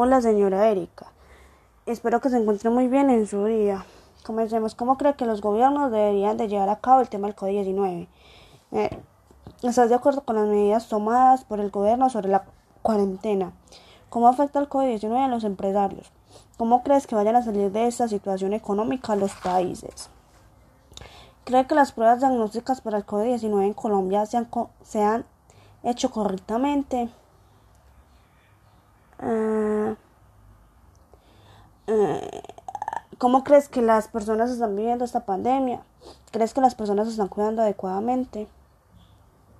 Hola, señora Erika. Espero que se encuentre muy bien en su día. Comencemos. ¿Cómo cree que los gobiernos deberían de llevar a cabo el tema del COVID-19? Eh, ¿Estás de acuerdo con las medidas tomadas por el gobierno sobre la cuarentena? ¿Cómo afecta el COVID-19 a los empresarios? ¿Cómo crees que vayan a salir de esta situación económica los países? ¿Cree que las pruebas diagnósticas para el COVID-19 en Colombia se han, se han hecho correctamente? Uh, ¿Cómo crees que las personas están viviendo esta pandemia? ¿Crees que las personas se están cuidando adecuadamente?